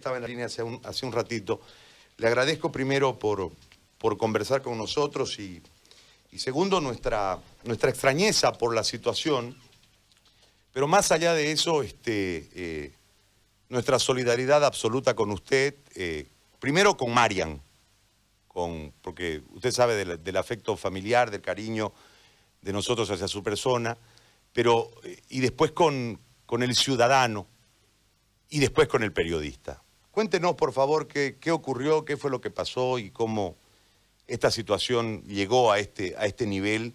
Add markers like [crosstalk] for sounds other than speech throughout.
estaba en la línea hace un, hace un ratito. Le agradezco primero por, por conversar con nosotros y, y segundo nuestra, nuestra extrañeza por la situación. Pero más allá de eso, este, eh, nuestra solidaridad absoluta con usted, eh, primero con Marian, con, porque usted sabe del, del afecto familiar, del cariño de nosotros hacia su persona, pero eh, y después con, con el ciudadano y después con el periodista. Cuéntenos, por favor, qué, qué ocurrió, qué fue lo que pasó y cómo esta situación llegó a este, a este nivel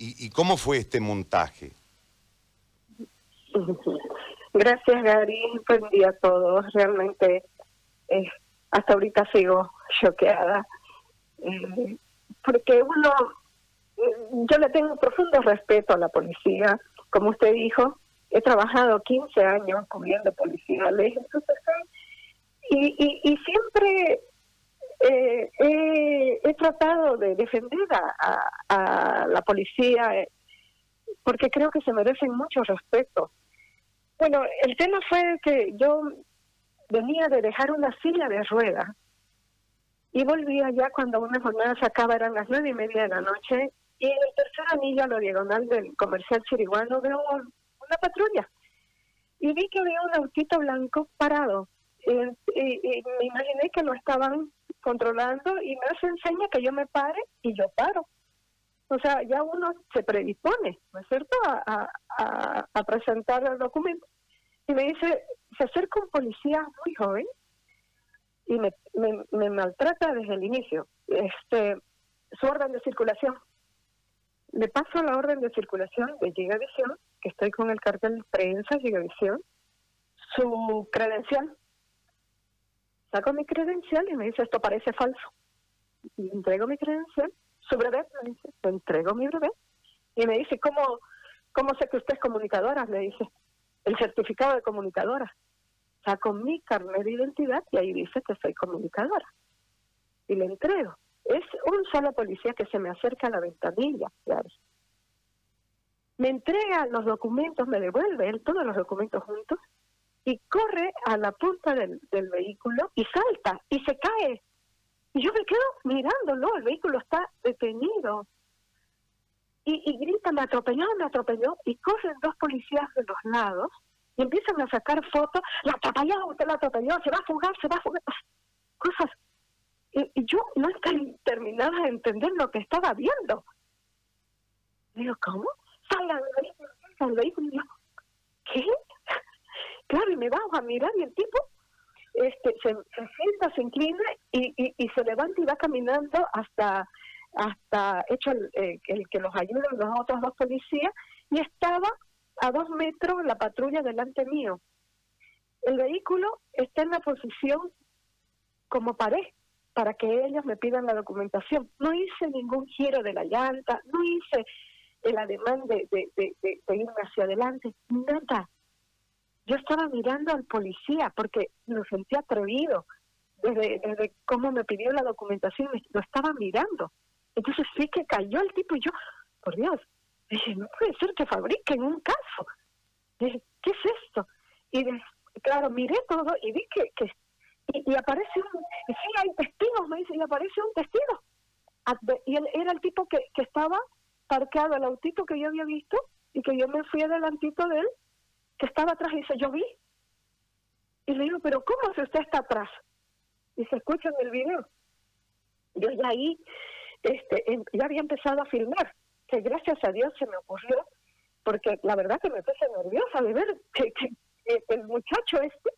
y, cómo fue este montaje. [laughs] Gracias, Gary. Buen día a todos. Realmente, eh, hasta ahorita sigo choqueada. Eh, porque uno, yo le tengo profundo respeto a la policía. Como usted dijo, he trabajado 15 años cubriendo policiales. Entonces, y, y, y siempre eh, he, tratado de defender a, la policía porque creo que se merecen mucho respeto. Bueno, el tema fue que yo venía de dejar una silla de rueda y volvía ya cuando una jornada se acaba, eran las nueve y media de la noche, y en el tercer anillo a lo diagonal del comercial chiriguano veo una patrulla y vi que había un autito blanco parado y, me imaginé que lo estaban controlando y me hace enseña que yo me pare y yo paro. O sea, ya uno se predispone, ¿no es cierto?, a, presentar el documento. Y me dice, se acerca un policía muy joven y me maltrata desde el inicio. Este, su orden de circulación. Le paso la orden de circulación de Gigavisión, que estoy con el cartel prensa Gigavisión, su credencial saco mi credencial y me dice, esto parece falso. Y entrego mi credencial, su brevet, me dice, le entrego mi brevet. Y me dice, ¿cómo, ¿cómo sé que usted es comunicadora? Me dice, el certificado de comunicadora. Saco mi carnet de identidad y ahí dice que soy comunicadora. Y le entrego. Es un solo policía que se me acerca a la ventanilla, claro. Me entrega los documentos, me devuelve él todos los documentos juntos y corre a la punta del, del, vehículo y salta y se cae. Y yo me quedo mirándolo, el vehículo está detenido. Y, y grita, me atropelló, me atropelló, y corren dos policías de los lados y empiezan a sacar fotos, la atropelló, usted la atropelló, se va a fugar, se va a fugar, cosas. Y, yo no terminaba de entender lo que estaba viendo. Digo, ¿cómo? Salgan del vehículo, salgan del vehículo. Y yo, ¿qué? Claro, y me bajo a mirar y el tipo este, se, se sienta, se inclina y, y, se levanta y va caminando hasta hasta hecho el, eh, que los ayuda los otros dos policías y estaba a dos metros la patrulla delante mío. El vehículo está en la posición como pared para que ellos me pidan la documentación. No hice ningún giro de la llanta, no hice el ademán de, de, de, de irme hacia adelante, nada yo estaba mirando al policía porque lo sentía atrevido. Desde, desde cómo me pidió la documentación, lo estaba mirando. Entonces sí que cayó el tipo y yo, por Dios, dije, no puede ser que fabriquen un caso. Dije, ¿qué es esto? Y claro, miré todo y vi que, que y, y, aparece un, sí, hay testigos, me dice, y aparece un testigo. Y él era el tipo que, que estaba parqueado, el autito que yo había visto, y que yo me fui adelantito de él que estaba atrás y dice, yo vi. Y le digo, pero ¿cómo si usted está atrás? Y se escucha en el video. Yo ya ahí este, em, ya había empezado a filmar, que gracias a Dios se me ocurrió, porque la verdad que me puse nerviosa de ver que, que, el muchacho este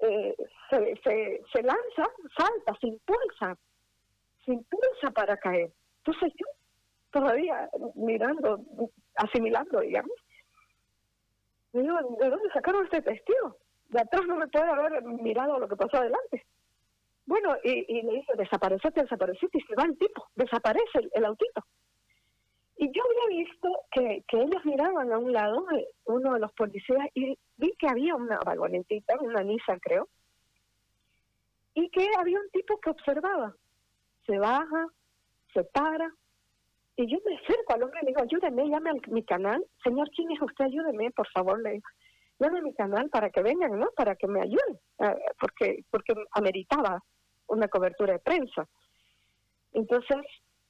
eh, se, se, se lanza, salta, se impulsa, se impulsa para caer. Entonces yo todavía mirando, asimilando, digamos, digo, ¿de dónde sacaron este testigo? De atrás no me puede haber mirado lo que pasó adelante. Bueno, y, y le dice, desaparecete, desaparecete, y se va el tipo, desaparece el, autito. Y yo había visto que, que ellos miraban a un lado, uno de los policías, y vi que había una vagonetita, una Nissan creo, y que había un tipo que observaba. Se baja, se para, y yo me acerco al hombre y le digo, ayúdeme, llame a mi canal. Señor, ¿quién es usted? Ayúdeme, por favor. Le digo, llame a mi canal para que vengan, ¿no? Para que me ayuden. eh, porque, porque ameritaba una cobertura de prensa. Entonces,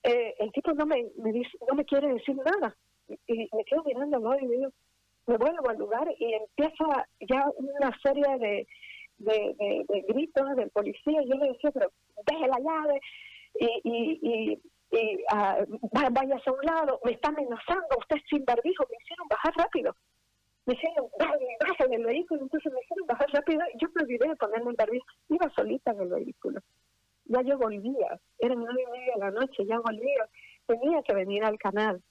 eh, el tipo no me, dice, no me quiere decir nada. Y me quedo mirando y digo, me vuelvo al lugar y empieza ya una serie de, de, de, gritos del policía. Y yo le decía, pero deje la llave y, y, y, y uh, vaya a un lado, me está amenazando, usted sin barbijo, me hicieron bajar rápido. Me hicieron, bajen el vehículo, entonces me hicieron bajar rápido. Yo me olvidé de ponerme el barbijo, iba solita en el vehículo. Ya yo volvía, eran nueve y media de la noche, ya volvía, tenía que venir al canal,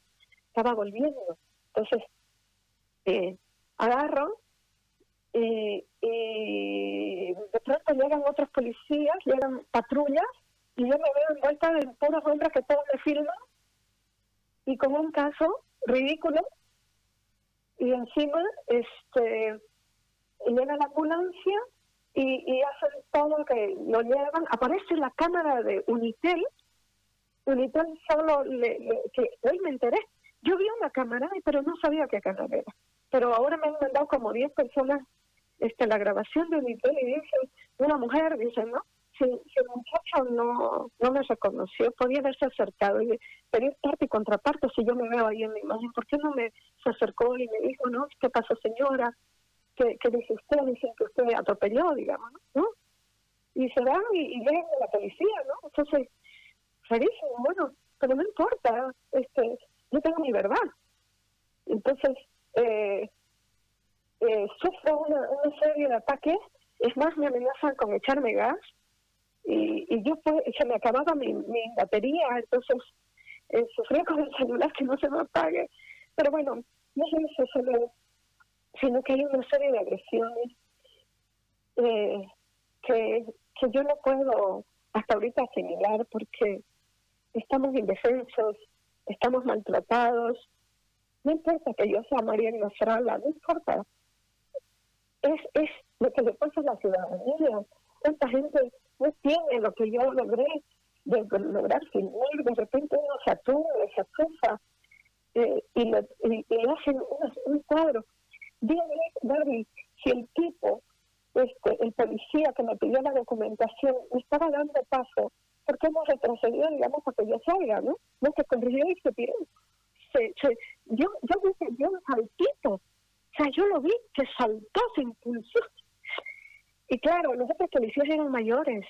estaba volviendo. Entonces, eh, agarro y, y de pronto llegan otros policías, llegan patrullas y yo me veo envuelta en puros hombres que todos me filman y con un caso ridículo y encima este llega la ambulancia y, y hacen todo lo que lo llevan. Aparece la cámara de Unitel Unitel solo le, que hoy me enteré. Yo vi una cámara pero no sabía qué cámara era. Pero ahora me han mandado como 10 personas este la grabación de Unitel y dicen una mujer dice no si, el muchacho no, no me reconoció, podía haberse acercado y pedir parte y contraparte si yo me veo ahí en la imagen. ¿Por qué no me se acercó y me dijo, no, qué pasó señora? ¿Qué, qué dice usted? Dicen que usted atropelló, digamos, ¿no? Y se van y, y llegan a la policía, ¿no? Entonces, rarísimo, bueno, pero no importa, este, yo tengo mi verdad. Entonces, eh, eh, sufro una, una serie de ataques, es más, me amenazan con echarme gas, y, y yo se me acababa mi, mi batería, entonces eh, sufría con el celular que no se me apague. Pero bueno, no es eso solo, sino que hay una serie de agresiones eh, que, que yo no puedo hasta ahorita asimilar porque estamos indefensos, estamos maltratados. No importa que yo sea María Nasralla, no importa. Es, es lo que le pasa a la ciudadanía. Cuánta gente no tiene lo que yo logré de lograr filmar, de repente uno se atume, se atufa eh, y, le, y, hacen un, cuadro. Dígame, David, si el tipo, este, el policía que me pidió la documentación, me estaba dando paso, ¿por qué hemos retrocedido, digamos, para que yo salga, no? No se corrigió y se tiró. Se, se, yo, yo dio un saltito, o sea, yo lo vi que saltó, se impulsó, y claro, los otros policías eran mayores,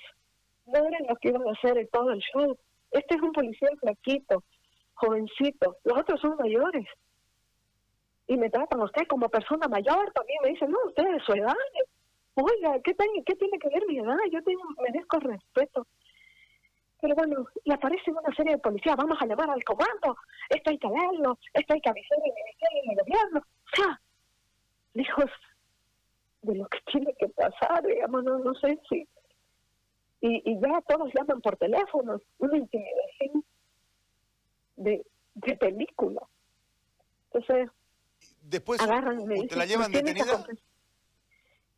no eran los que iban a hacer todo el show. Este es un policía flaquito, jovencito, los otros son mayores. Y me tratan a usted como persona mayor, también me dicen, no, usted es su edad. Oiga, ¿qué, tiene, ¿qué tiene que ver mi edad? Yo tengo, merezco respeto. Pero bueno, y aparece una serie de policías, vamos a llamar al comando, esto hay que verlo, esto hay que avisar al ministerio y al gobierno. O sea, hijos, de lo que [laughs] tiene que pasar, digamos, no, no sé si... Y, y ya todos llaman por teléfono, una intimidación de, de película. Entonces, después agarran ¿te la llevan detenida?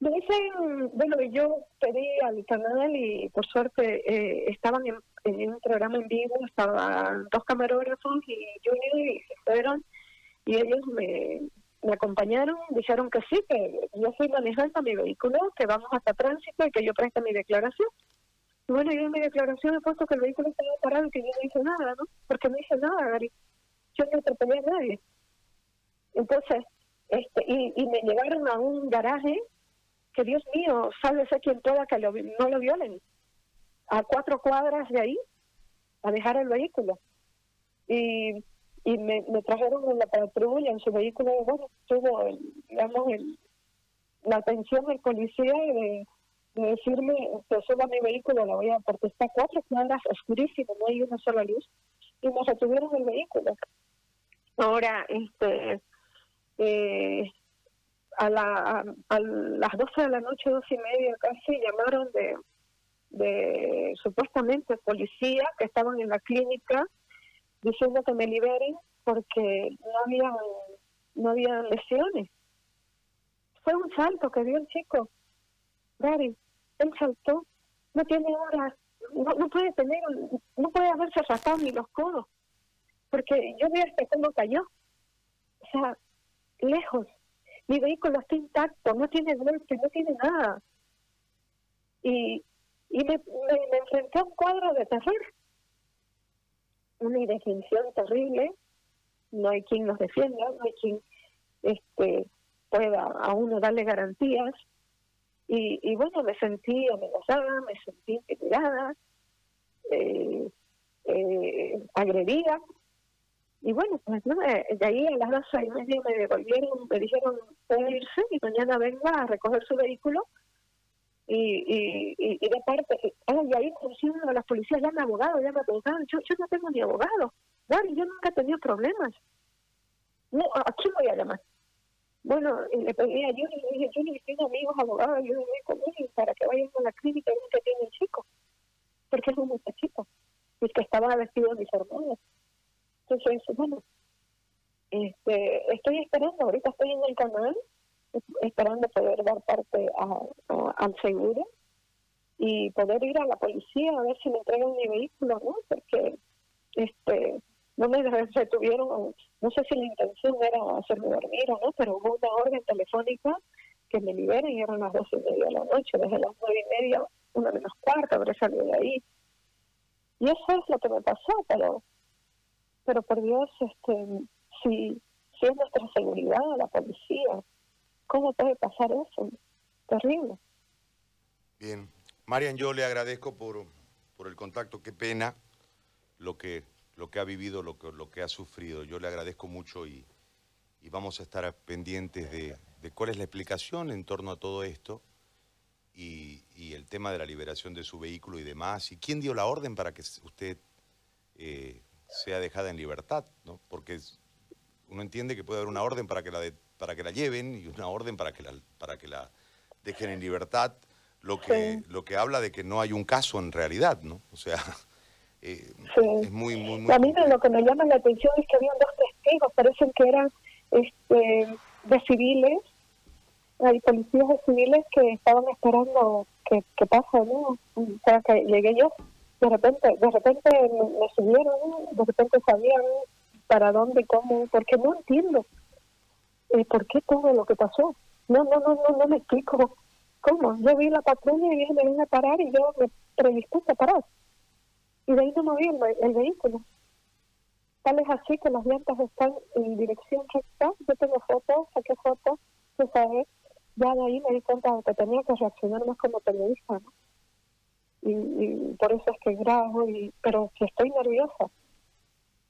Me dicen, bueno, yo pedí al canal y por suerte eh, estaban en, en, un programa en vivo, estaban dos camarógrafos y Junior y se fueron y ellos me, me acompañaron, dijeron que sí, que yo fui manejando mi vehículo, que vamos hasta tránsito y que yo preste mi declaración. Y bueno, yo en mi declaración he puesto que el vehículo estaba parado y que yo no hice nada, ¿no? Porque no hice nada, Gary. Yo no atropellé a nadie. Entonces, este, y, y me llevaron a un garaje que Dios mío, sálvese quien pueda que lo, no lo violen. A cuatro cuadras de ahí, a dejar el vehículo. Y y me, me trajeron en la patrulla, en su vehículo, bueno, tuvo, digamos, el, la atención del policía de, de decirme que suba mi vehículo, la voy a, porque está cuatro cuadras oscurísimo, no hay una sola luz, y nos retuvieron el vehículo. Ahora, este, eh, a, la, a, las 12 de la noche, dos y media casi, llamaron de, de supuestamente policía que estaban en la clínica diciendo que me liberen porque no había no había lesiones. Fue un salto que dio el chico. Gary, él saltó, no tiene horas, no, no puede tener, no puede haberse raspado ni los codos, porque yo vi hasta cómo cayó. O sea, lejos. Mi vehículo está intacto, no tiene golpe, no tiene nada. y, y me, me, enfrenté a un cuadro de terror, una indefensión terrible, no hay quien nos defienda, no hay quien este, pueda a uno darle garantías. Y, y bueno, me sentí amenazada, me sentí intimidada, eh, eh, agredida. Y bueno, pues no, de ahí a las dos y media me devolvieron, me dijeron, puede irse y mañana venga a recoger su vehículo. Y, y, y, de parte, y ahí a las policías, llama abogado, llama abogado. Yo, yo no tengo ni abogado. Gary, yo nunca he tenido problemas. No, ¿a quién voy a llamar? Bueno, le pedí a Juni, le dije, Juni, tengo amigos abogados, ayúdenme con él para que vayan a la clínica y que tiene el chico. Porque es un muchachito. Y que estaba vestido de mis hermanos. Entonces, bueno, este, estoy esperando, ahorita estoy en el canal, esperando poder dar parte al seguro y poder ir a la policía a ver si me entregan mi vehículo, ¿no? Porque este no me [laughs] retuvieron, no sé si la intención era hacerme dormir o no, pero hubo una orden telefónica que me liberen y eran las doce y media de la noche, desde las nueve y media, una menos cuarta, habré salido de ahí. Y eso es lo que me pasó, pero pero por Dios, este, si, si es nuestra seguridad, la policía, ¿cómo puede pasar eso? Terrible. Bien. Marian, yo le agradezco por, por el contacto, qué pena lo que lo que ha vivido, lo que, lo que ha sufrido. Yo le agradezco mucho y, vamos a estar pendientes de, cuál es la explicación en torno a todo esto y, el tema de la liberación de su vehículo y demás. ¿Y quién dio la orden para que usted eh, sea dejada en libertad? ¿no? Porque uno entiende que puede haber una orden para que la, para que la lleven y una orden para que la, para que la dejen en libertad, lo que, lo que habla de que no hay un caso en realidad, ¿no? O sea... [laughs] Eh, sí. muy, muy, A mí lo que me llama la atención es que habían dos testigos, parecen que eran este, de civiles, hay policías de civiles que estaban esperando que, que pase, ¿no? O sea, que llegué yo, de repente, de repente me, subieron, de repente sabían para dónde, cómo, porque no entiendo eh, por qué todo lo que pasó. No, no, no, no, no me explico cómo. Yo vi la patrulla y dije, me vine a parar y yo me predispuse a parar y de ahí no moví el, vehículo. Tal es así que las llantas están en dirección recta. Yo tengo fotos, saqué fotos, sabes, ya de ahí me di cuenta de que tenía que reaccionar más como periodista, ¿no? Y, por eso es que grabo, y, pero que estoy nerviosa,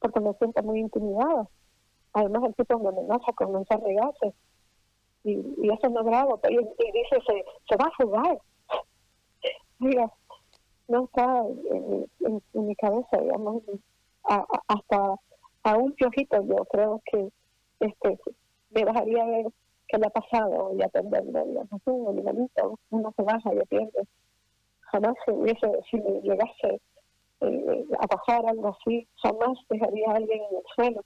porque me siento muy intimidada. Además, el tipo me amenaza con lanzar de gases, y, y eso no grabo, y, y dice, se, va a jugar. Mira, no está en, mi cabeza, digamos, hasta a un piojito yo creo que este me bajaría a ver qué le ha pasado y atenderlo, digamos, un animalito, uno se baja y pierde. Jamás se hubiese, si me llegase eh, a pasar algo así, jamás dejaría a alguien en el suelo.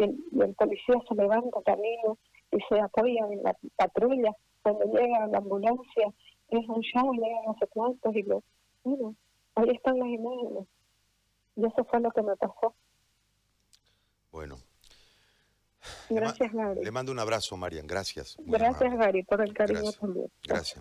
Y el, policía se levanta camino y se apoya en la patrulla. Cuando llega la ambulancia, es un show, llegan no sé cuántos y lo bueno, ahí están las imágenes. Y eso fue lo que me pasó. Bueno. Gracias, Gary. Le mando un abrazo, Marian. Gracias. Gracias, Gary, por el cariño también. Gracias.